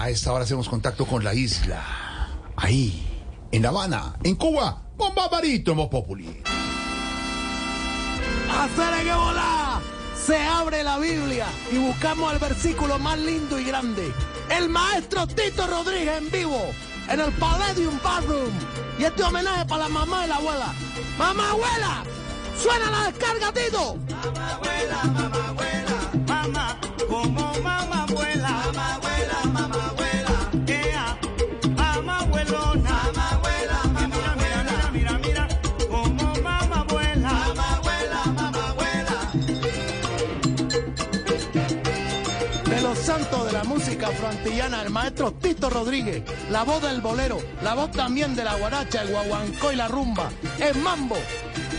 A esta hora hacemos contacto con la isla. Ahí, en La Habana, en Cuba, con Barbarito en Populi. Hacer que volar. Se abre la Biblia y buscamos el versículo más lindo y grande. El maestro Tito Rodríguez en vivo en el Palladium Ballroom. Y este homenaje para la mamá y la abuela. ¡Mamá abuela! ¡Suena la descarga, Tito! Mamá abuela, mamá música afroantillana, el maestro Tito Rodríguez, la voz del bolero, la voz también de la guaracha, el guaguancó y la rumba, el mambo.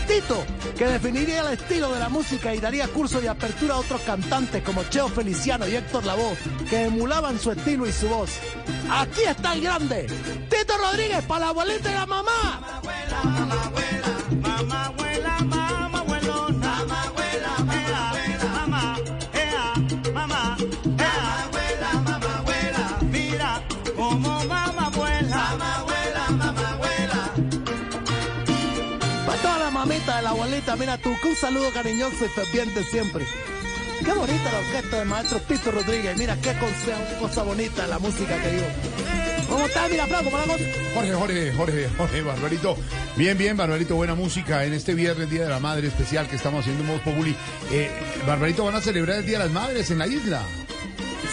Tito, que definiría el estilo de la música y daría cursos de apertura a otros cantantes como Cheo Feliciano y Héctor Lavoe, que emulaban su estilo y su voz. Aquí está el grande, Tito Rodríguez para la abuelita y la mamá. Tú, que un saludo cariñoso y ferviente siempre. Qué bonita la orquesta del maestro Tito Rodríguez. Mira qué cosa, cosa bonita la música que dio. ¿Cómo está? Mira, Flaco, ¿cómo la? Jorge, Jorge, Jorge, Jorge, Barbarito. Bien, bien, Barbarito, buena música en este viernes, Día de la Madre especial que estamos haciendo en Voz Populi. Eh, Barbarito, van a celebrar el Día de las Madres en la isla.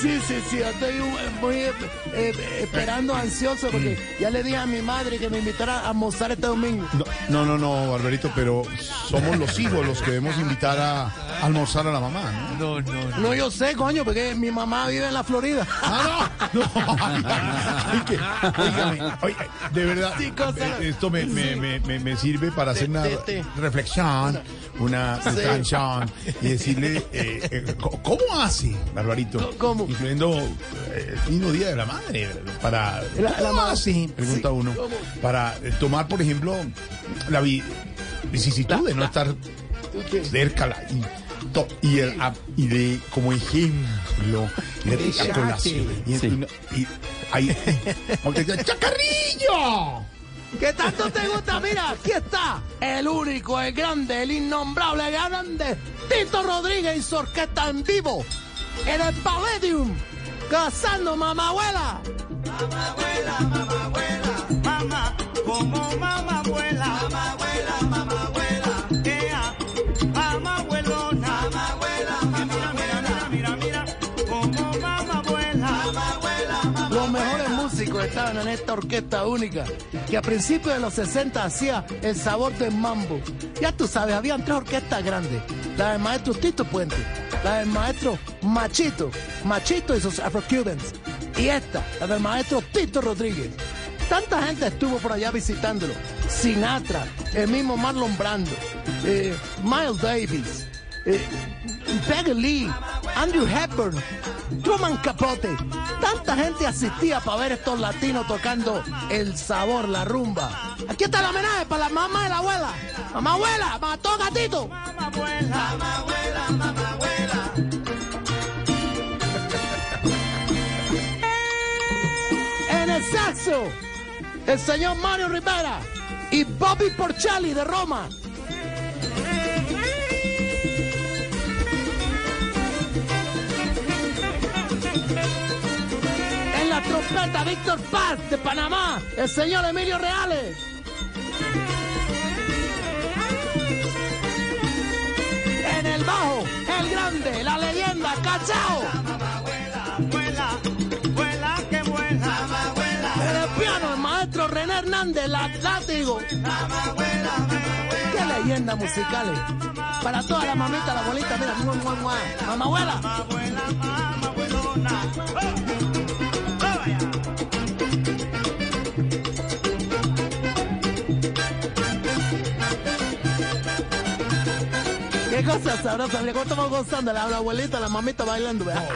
Sí, sí, sí, estoy muy eh, eh, esperando, ansioso, porque ya le dije a mi madre que me invitara a almorzar este domingo. No, no, no, no, Barbarito, pero somos los hijos los que debemos invitar a almorzar a la mamá, ¿no? No, no, No, yo sé, coño, porque mi mamá vive en la Florida. Ah, no, no. Ay, que- de verdad, Sí, cosa- eh, esto me, me, me, me, me sirve para hacer una reflexión, una reflexión y decirle, eh, eh, ¿cómo hace, Barbarito? ¿Cómo? Incluyendo eh, el mismo Día de la Madre, para... La- la ¿Cómo madre. hace? Pregunta Sí, uno. ¿cómo? Para eh, tomar, por ejemplo, la vi- vicisitud de no estar cerca la- y, to- y, el, a- y de como ejemplo de Exacto. colación. Y, Sí. y y ahí ¡Chacarrillo! ¿Qué tanto te gusta? Mira, aquí está el único, el grande, el innombrable, el grande Tito Rodríguez y su orquesta en vivo en el Palladium, cazando mamá abuela. Mamá abuela, mamá como mamá esta orquesta única, que a principios de los 60 hacía el sabor del mambo. Ya tú sabes, habían tres orquestas grandes. La del maestro Tito Puente, la del maestro Machito, Machito y sus Afro-Cubans. Y esta, la del maestro Tito Rodríguez. Tanta gente estuvo por allá visitándolo. Sinatra, el mismo Marlon Brando, eh, Miles Davis, eh, Lee, Andrew Hepburn, Truman Capote. Tanta gente asistía para ver estos latinos tocando el sabor, la rumba. Aquí está el homenaje para la mamá y la abuela. Mamá abuela, mató gatito. mamá abuela, mamá abuela, mamá abuela. En el saxo, el señor Mario Rivera y Bobby Porcelli de Roma. Trompeta, Víctor Paz de Panamá, el señor Emilio Reales. En el bajo, el grande, la leyenda, Cachao. Que En el piano, el maestro René Hernández, la látigo. Qué leyendas musicales. Para toda la mamita, la abuelita, mira, mamá abuela. mamá abuela, Qué cosa sabrosa, mira cómo estamos gozando, la, la abuelita, la mamita bailando. ¿verdad?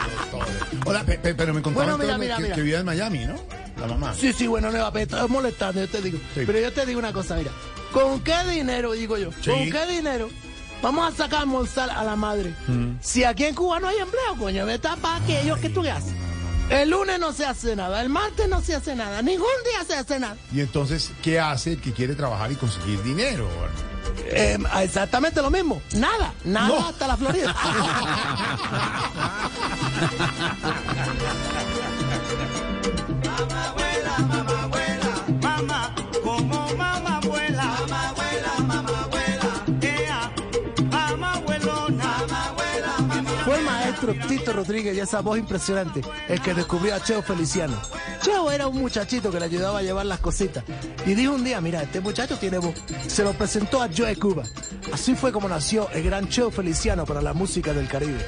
Hola, pe- pe- pero me contaron Bueno, mira, que, mira. que vive en Miami, ¿no? La mamá. Sí, sí, bueno, no estar molestando, yo te digo. Sí. Pero yo te digo una cosa, mira. ¿Con qué dinero, digo yo? Sí. ¿Con qué dinero vamos a sacar a almorzar a la madre? Si aquí en Cuba no hay empleo, coño, vete para aquello que tú haces. El lunes no se hace nada, el martes no se hace nada, ningún día se hace nada. Y entonces, ¿qué hace el que quiere trabajar y conseguir dinero? Eh, exactamente lo mismo, nada, nada No. hasta la Florida. Rodríguez y esa voz impresionante el que descubrió a Cheo Feliciano. Cheo era un muchachito que le ayudaba a llevar las cositas. Y dijo un día, mira, este muchacho tiene voz. Se lo presentó a Joe Cuba. Así fue como nació el gran Cheo Feliciano para la música del Caribe.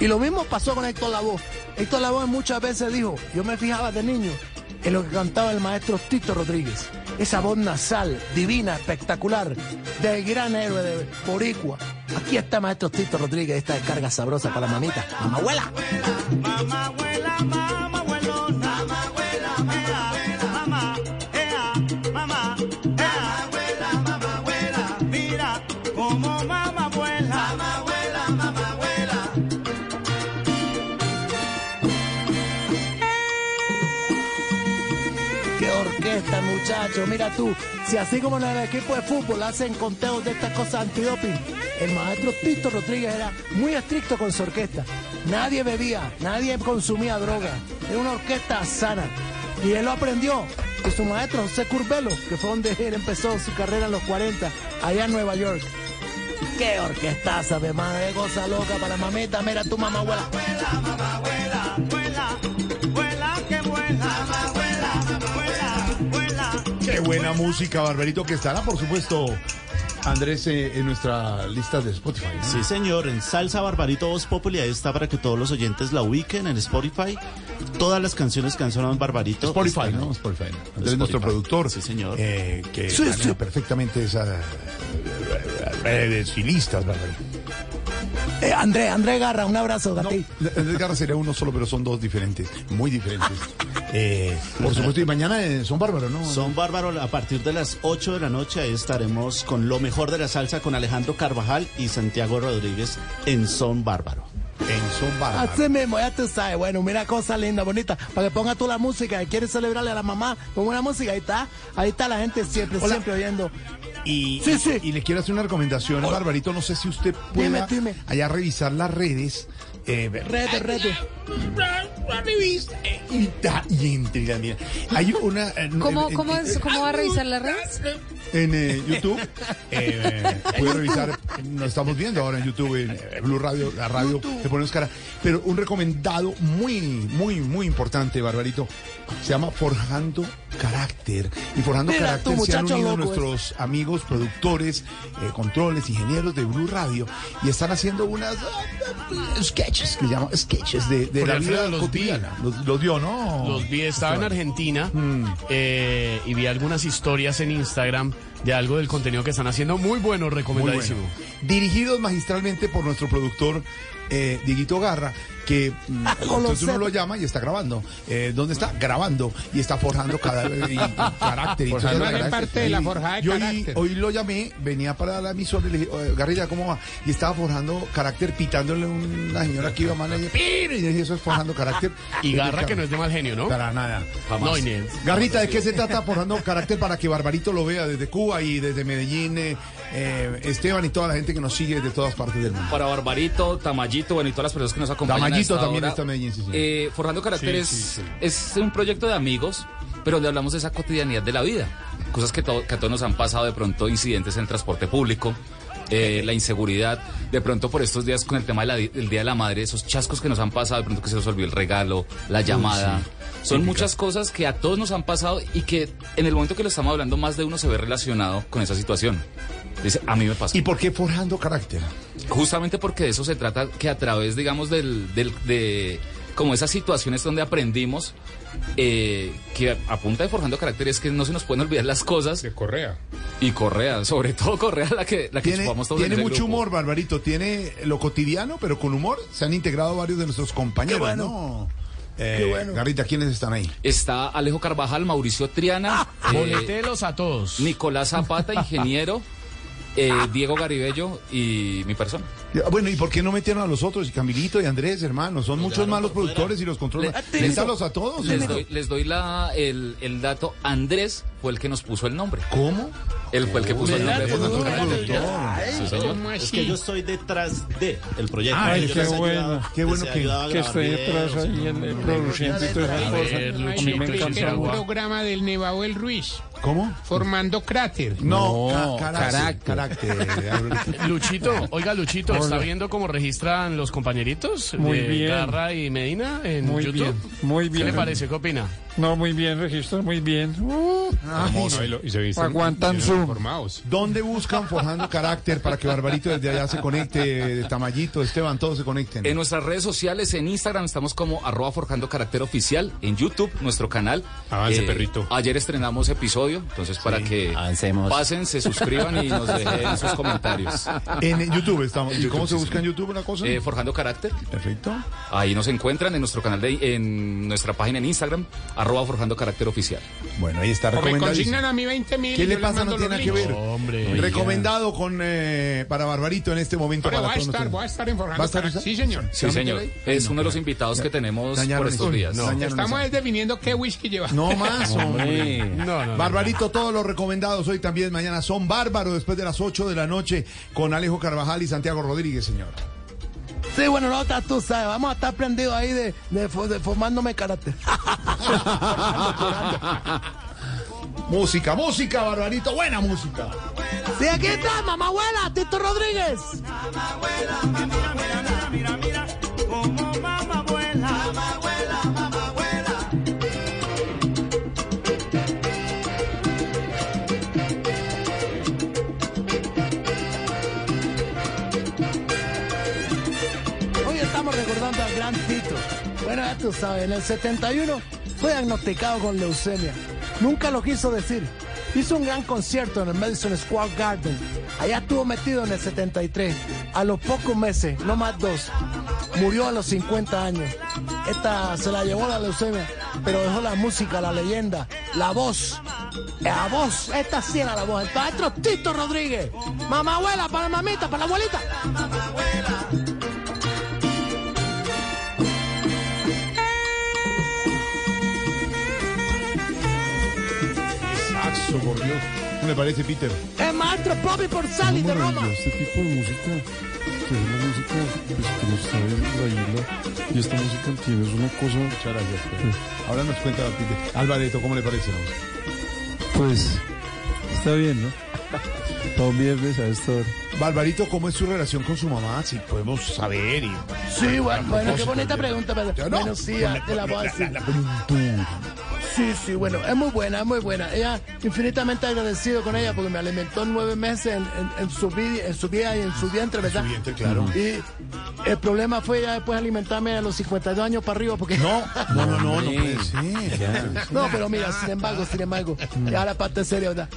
Y lo mismo pasó con Héctor Lavoe. Héctor Lavoe muchas veces dijo, yo me fijaba de niño en lo que cantaba el maestro Tito Rodríguez. Esa voz nasal, divina, espectacular, del gran héroe de Boricua. Aquí está maestro Tito Rodríguez, esta descarga sabrosa para la mamita. Mamá abuela. Mamá abuela, mamá abuelona. Mamá abuela, mamá abuela. Mamá, ea, mamá, abuela, mamá abuela. Mira como mamá abuela. Mamá abuela, mamá abuela. Qué orquesta, muchacho. Mira tú, si así como en el equipo de fútbol hacen conteos de estas cosas antidoping, el maestro Tito Rodríguez era muy estricto con su orquesta. Nadie bebía, nadie consumía droga. Era una orquesta sana. Y él lo aprendió de su maestro José Curbelo, que fue donde él empezó su carrera en los 40, allá en Nueva York. Qué orquestaza, hermano, qué cosa loca para mamita. Mira tu mamá abuela. Vuela, vuela, vuela que vuela. Mamá abuela, vuela, vuela. Qué buena música, Barbarito, que estará, por supuesto, Andrés, eh, en nuestra lista de Spotify. ¿no? Sí, señor, en Salsa Barbarito Voz Populi, ahí está para que todos los oyentes la ubiquen en Spotify. Todas las canciones que han sonado en Barbarito. Spotify. ¿no? Spotify. Andrés es Spotify. nuestro productor. Sí, señor. eh, que Sí, sí. perfectamente esas eh, redes y listas, Barbarito. Eh, André, André Garra, un abrazo a No, ti. Andrés Garra sería uno solo, pero son dos diferentes, muy diferentes. Eh, por supuesto, y mañana eh, son bárbaros, ¿no? Son bárbaros a partir de las 8 de la noche. Ahí estaremos con lo mejor de la salsa con Alejandro Carvajal y Santiago Rodríguez en Son Bárbaro. En son bárbaros. Así mismo, ya tú sabes. Bueno, mira cosa linda, bonita. Para que ponga tú la música y quieres celebrarle a la mamá con una música. Ahí está. Ahí está la gente siempre, Hola. siempre oyendo. Y, Sí, sí. y le quiero hacer una recomendación, Barbarito. No sé si usted pueda Dime, dime. allá revisar las redes. Eh, revista eh, y, y entre la mira. Hay una. eh, ¿Cómo, en- cómo, en- es- ¿Cómo va a revisar las redes? En eh, YouTube. Eh, puede revisar. Nos estamos viendo ahora en YouTube, en eh, Blue Radio, la radio. Le ponemos cara. Pero un recomendado muy, muy, muy importante, Barbarito. Se llama Forjando Carácter. Y Forjando Mira Carácter se han unido nuestros amigos, productores, eh, controles, ingenieros de Blue Radio. Y están haciendo unas ah, sketches, que llaman sketches de, la vida los vi. cotidiana. Los, los dio, ¿no? Los vi, estaba en Argentina Mm. eh, y vi algunas historias en Instagram de algo del contenido que están haciendo. Muy bueno, Muy recomendadísimo. bueno. Dirigidos magistralmente por nuestro productor eh, Dieguito Garra, que mm, entonces uno lo llama y está grabando. Eh, ¿Dónde está? Grabando y está forjando cada y, y carácter. y Forjando carácter. parte de la Y forjada de yo hoy- carácter. Hoy, lo llamé, venía para la emisora y le dije, "Oye, Garrilla, ¿cómo va? Y estaba forjando carácter, pitándole a una señora que iba mal y y dije, eso es forjando carácter. Y Garra, que no es de mal genio, ¿no? Para nada. No, Inés. Garrita, ¿de qué se trata forjando carácter para que Barbarito lo vea desde Cuba y desde Medellín, eh, eh, Esteban y toda la gente que nos sigue de todas partes del mundo? Para Barbarito, Tamayito, bueno, y todas las personas que nos acompañan. Esta también está en Medellín, sí, sí. Eh, Forjando Carácter Sí, es, un proyecto de amigos, pero donde hablamos de esa cotidianidad de la vida. Cosas que, to- que a todos nos han pasado de pronto, incidentes en el transporte público. eh, la inseguridad, de pronto por estos días con el tema de del Día de la Madre, esos chascos que nos han pasado, de pronto que se nos olvidó el regalo, la llamada. Son muchas cosas que a todos nos han pasado y que en el momento que lo estamos hablando, más de uno se ve relacionado con esa situación. Dice, a mí me pasó. ¿Y por qué forjando carácter? Justamente porque de eso se trata, que a través, digamos, del, del- de como esas situaciones donde aprendimos eh, que a, punta de forjando carácter es que no se nos pueden olvidar las cosas De Correa. y Correa, sobre todo Correa la que la que Tiene, chupamos todos tiene en mucho grupo. humor, Barbarito. Tiene lo cotidiano, pero con humor. Se han integrado varios de nuestros compañeros, Qué bueno. ¿no? Eh, Qué bueno. Garrita, ¿quiénes están ahí? Está Alejo Carvajal, Mauricio Triana, Ah, eh, Boletelos a todos. Nicolás Zapata, ingeniero, eh, Diego Garibello y mi persona. Bueno, ¿y por qué no metieron a los otros? Y Camilito y Andrés, hermano, son muchos más los productores y los controles. Le- Métalos a todos. Les hermano. doy, les doy la, el, el dato. Andrés fue el que nos puso el nombre. ¿Cómo? Él fue el que puso el nombre. Sí, señor. ¿Cómo Es que yo estoy detrás de el proyecto. Ay, qué bueno. Qué bueno que- estoy detrás ahí en el produciendo y todas esas cosas. A mí me encanta. jugar. programa del Nevado el Ruiz, ¿Cómo? formando cráter. No, No, ca- carácter. carácter. Luchito, oiga Luchito, ¿está viendo cómo registran los compañeritos Muy de bien. Garra y Medina en Muy YouTube? bien, muy ¿Qué bien. le parece? ¿Qué opina? No, muy bien, registro, muy bien. Uh, y se visten Aguantan Zoom. formados. ¿Dónde buscan Forjando Carácter para que Barbarito desde allá se conecte, Tamayito, Esteban, todos se conecten? En nuestras redes sociales, en Instagram, estamos como arroba forjando carácter oficial. En YouTube, nuestro canal. Eh, Avance, perrito. Ayer estrenamos episodio, entonces para que Avancemos. pasen, se suscriban y nos dejen sus comentarios. En YouTube estamos. ¿Y YouTube, cómo se sí, busca en YouTube una cosa? Eh, forjando carácter. Perfecto. Ahí nos encuentran en nuestro canal, de, en nuestra página en Instagram, arroba forjando carácter oficial. Bueno, ahí está O me consignan a mí 20 mil. ¿Qué le pasa? No tiene nada que ver. Hombre. Recomendado con eh, para Barbarito en este momento. Para voy a todos estar, a en ¿Va a Forjando estar? Sí, señor. Sí, ¿Se señor. Es uno de los invitados que tenemos Dañaron por estos eso. días. No. Estamos eso. es definiendo qué whisky lleva. No más, hombre. No, no, no. Barbarito, todos los recomendados hoy también mañana son bárbaros después de las 8 de la noche con Alejo Carvajal y Santiago Rodríguez, señor. Sí, bueno, no, tú sabes, vamos a estar prendidos ahí de, de, de formándome carácter. Música, música, Barbarito, buena música. Sí, aquí está, mamá abuela, Tito Rodríguez. Mira, mira, En el 71 fue diagnosticado con leucemia. Nunca lo quiso decir. Hizo un gran concierto en el Madison Square Garden. Allá estuvo metido en el 73. A los pocos meses, no más dos, murió a los 50 años. Esta se la llevó la leucemia, pero dejó la música, la leyenda, la voz. La voz, esta sí era la voz. El maestro Tito Rodríguez. Mamá abuela, para la mamita, para la abuelita. Saxo, por Dios. ¿Qué le parece, Peter? El maestro Bobby Porcali de Roma. Este tipo de música, que es la música pues, que nos trae la isla, y esta música tiene es una cosa, Muchas gracias. Ahora nos cuenta Peter. Alvareto, ¿cómo le parece la música? pues, está bien, ¿no? Todo viernes a esta hora. Barbarito, ¿cómo es su relación con su mamá? Si podemos saber y... Sí, bueno, bueno, qué bonita pregunta, pero Ya no. bueno, sí, te la voy a decir. La plenitud. Sí, sí, bueno, es muy buena, es muy buena. Ella, infinitamente agradecido con ella porque me alimentó nueve meses en, en- en su, vi- en su vida y en su vientre, ¿verdad? su vientre, claro. Y el problema fue ya después alimentarme a los 52 años para arriba porque... No, no, no, no, no puede ser. No, pero mira, sin embargo, sin embargo, ya la parte seria, ¿verdad?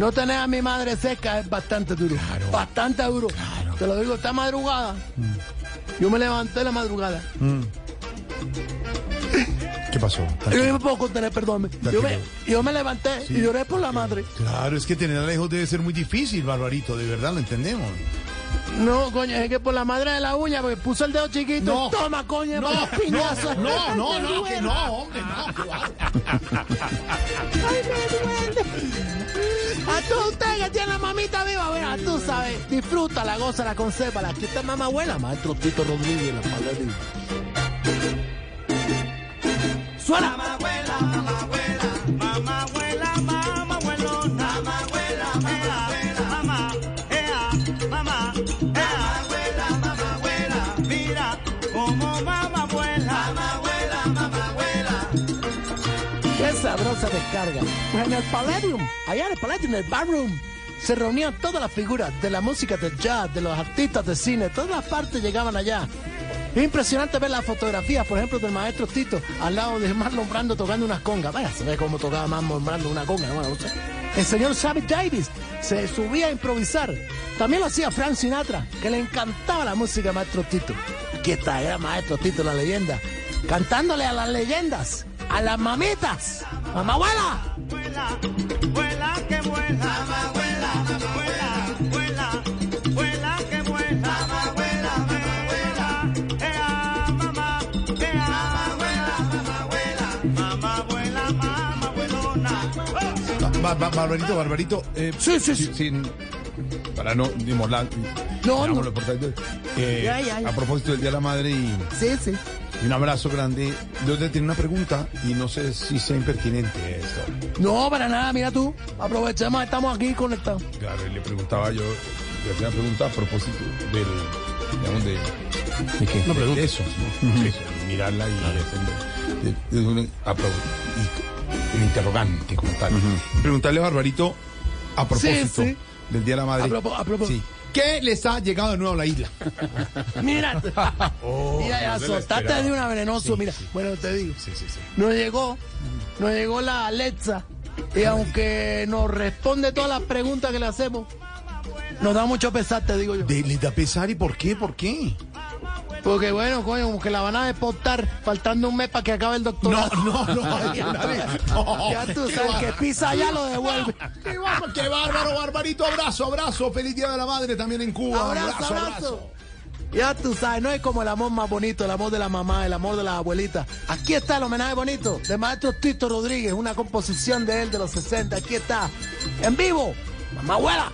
No tener a mi madre cerca es bastante duro. Bastante duro. Te lo digo, esta madrugada. Yo me levanté la madrugada. ¿Qué pasó? Yo no me puedo contener, perdón. Yo me, yo me levanté y lloré por la madre. Claro, es que tener a lejos debe ser muy difícil, Barbarito, de verdad lo entendemos. No, coño, es que por la madre de la uña, porque puso el dedo chiquito. No. y Toma, coño, No, piñazo. no, no, no, que no, hombre, no. Ay, me. A todos ustedes que tienen la mamita viva, mira, tú sabes, disfrútala, gózala, consérvala. Aquí está mamá abuela, maestro Tito Rodríguez, la palería. Mamá abuela, mamá abuela, mamá abuela, mamá abuelona, mamá abuela, mamá abuela, mamá, abuela, mamá abuela, mira como mamá abuela, mamá abuela, mamá abuela. Qué sabrosa descarga. Pues en el Palladium, allá en el Palladium, en el Barroom, se reunían todas las figuras de la música del jazz, de los artistas de cine, todas las partes llegaban allá. Es impresionante ver las fotografías, por ejemplo, del maestro Tito al lado de Marlon Brando tocando unas congas. Vaya, se ve cómo tocaba Marlon Brando una conga. ¿no? O sea, el señor Sammy Davis se subía a improvisar. También lo hacía Frank Sinatra, que le encantaba la música de maestro Tito. Aquí está, era maestro Tito, la leyenda, cantándole a las leyendas, a las mamitas. ¡Mamá abuela! Ba- ba- Barbarito, Barbarito. eh, Sí, sí, sí. sin- para no. No, digamos no. importante, eh, Ya, ya, ya. A propósito del Día de la Madre y, Sí, sí. y un abrazo grande. Yo te tengo una pregunta y no sé si sea impertinente esto. No, para nada, mira tú. Aprovechemos, estamos aquí conectados. Claro, y le preguntaba yo, le hacía una pregunta a propósito del, digamos, de, ¿De qué? no, de eso, ¿no? Eso, mirarla y defender- de- de un, a un interrogante como tal. Preguntarle a Barbarito a propósito sí. del Día de la Madre. A propo- a Sí. ¿Qué les ha llegado de nuevo a la isla? Mira. Oh, mira, no esperaba. de una venenoso. mira, bueno, te digo. Nos llegó, nos llegó la Alexa. Y aunque nos responde todas las preguntas que le hacemos, nos da mucho pesar, te digo yo. De- ¿Les da pesar y por qué? ¿Por qué? Porque bueno, coño, como que la van a deportar faltando un mes para que acabe el No, doctorado. no, no. nadie- no. Ya tú sabes que pisa ya lo devuelve. Qué bárbaro, qué bárbaro, Barbarito. Abrazo, abrazo. Feliz Día de la Madre también en Cuba. Abrazo, abrazo. Ya tú sabes, no es como el amor más bonito, el amor de la mamá, el amor de la abuelita. Aquí está el homenaje bonito de maestro Tito Rodríguez, una composición de él de los 60. Aquí está, en vivo, mamá abuela.